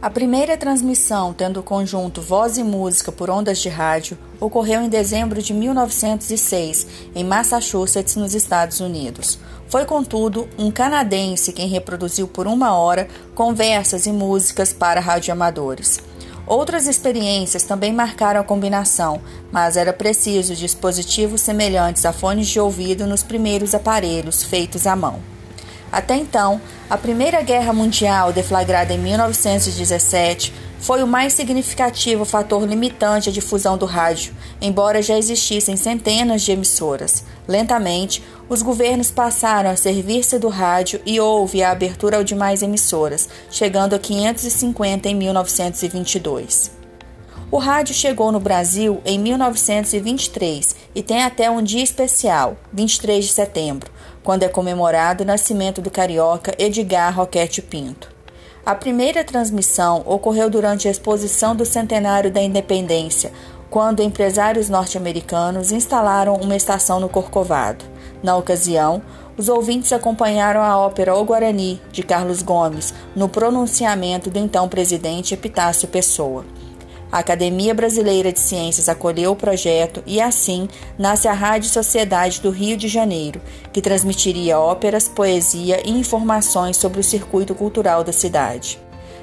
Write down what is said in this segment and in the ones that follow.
A primeira transmissão, tendo o conjunto Voz e Música por ondas de rádio, ocorreu em dezembro de 1906, em Massachusetts, nos Estados Unidos. Foi, contudo, um canadense quem reproduziu por uma hora conversas e músicas para radioamadores. Outras experiências também marcaram a combinação, mas era preciso dispositivos semelhantes a fones de ouvido nos primeiros aparelhos feitos à mão. Até então, a Primeira Guerra Mundial, deflagrada em 1917, foi o mais significativo fator limitante à difusão do rádio, embora já existissem centenas de emissoras. Lentamente, os governos passaram a servir-se do rádio e houve a abertura ao demais emissoras, chegando a 550 em 1922. O rádio chegou no Brasil em 1923 e tem até um dia especial, 23 de setembro, quando é comemorado o nascimento do carioca Edgar Roquete Pinto. A primeira transmissão ocorreu durante a exposição do centenário da independência, quando empresários norte-americanos instalaram uma estação no Corcovado. Na ocasião, os ouvintes acompanharam a ópera O Guarani, de Carlos Gomes, no pronunciamento do então presidente Epitácio Pessoa. A Academia Brasileira de Ciências acolheu o projeto e assim nasce a Rádio Sociedade do Rio de Janeiro, que transmitiria óperas, poesia e informações sobre o circuito cultural da cidade.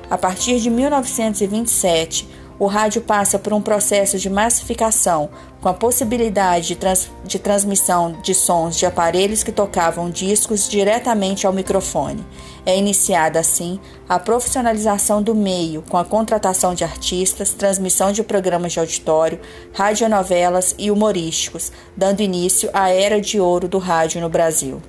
A partir de 1927, o rádio passa por um processo de massificação, com a possibilidade de, trans de transmissão de sons de aparelhos que tocavam discos diretamente ao microfone. É iniciada, assim, a profissionalização do meio, com a contratação de artistas, transmissão de programas de auditório, radionovelas e humorísticos, dando início à era de ouro do rádio no Brasil.